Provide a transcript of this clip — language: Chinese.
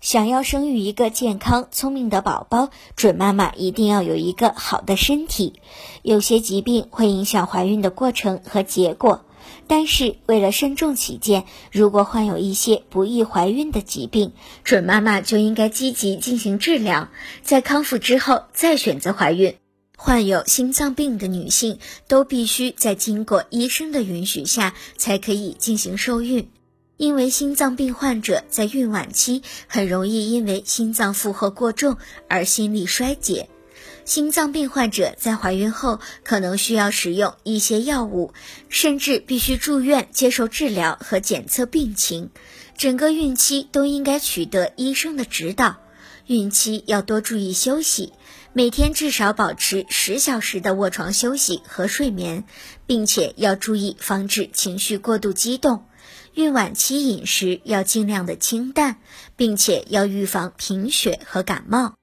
想要生育一个健康聪明的宝宝，准妈妈一定要有一个好的身体。有些疾病会影响怀孕的过程和结果，但是为了慎重起见，如果患有一些不易怀孕的疾病，准妈妈就应该积极进行治疗，在康复之后再选择怀孕。患有心脏病的女性都必须在经过医生的允许下才可以进行受孕。因为心脏病患者在孕晚期很容易因为心脏负荷过重而心力衰竭，心脏病患者在怀孕后可能需要使用一些药物，甚至必须住院接受治疗和检测病情。整个孕期都应该取得医生的指导，孕期要多注意休息，每天至少保持十小时的卧床休息和睡眠，并且要注意防止情绪过度激动。孕晚期饮食要尽量的清淡，并且要预防贫血和感冒。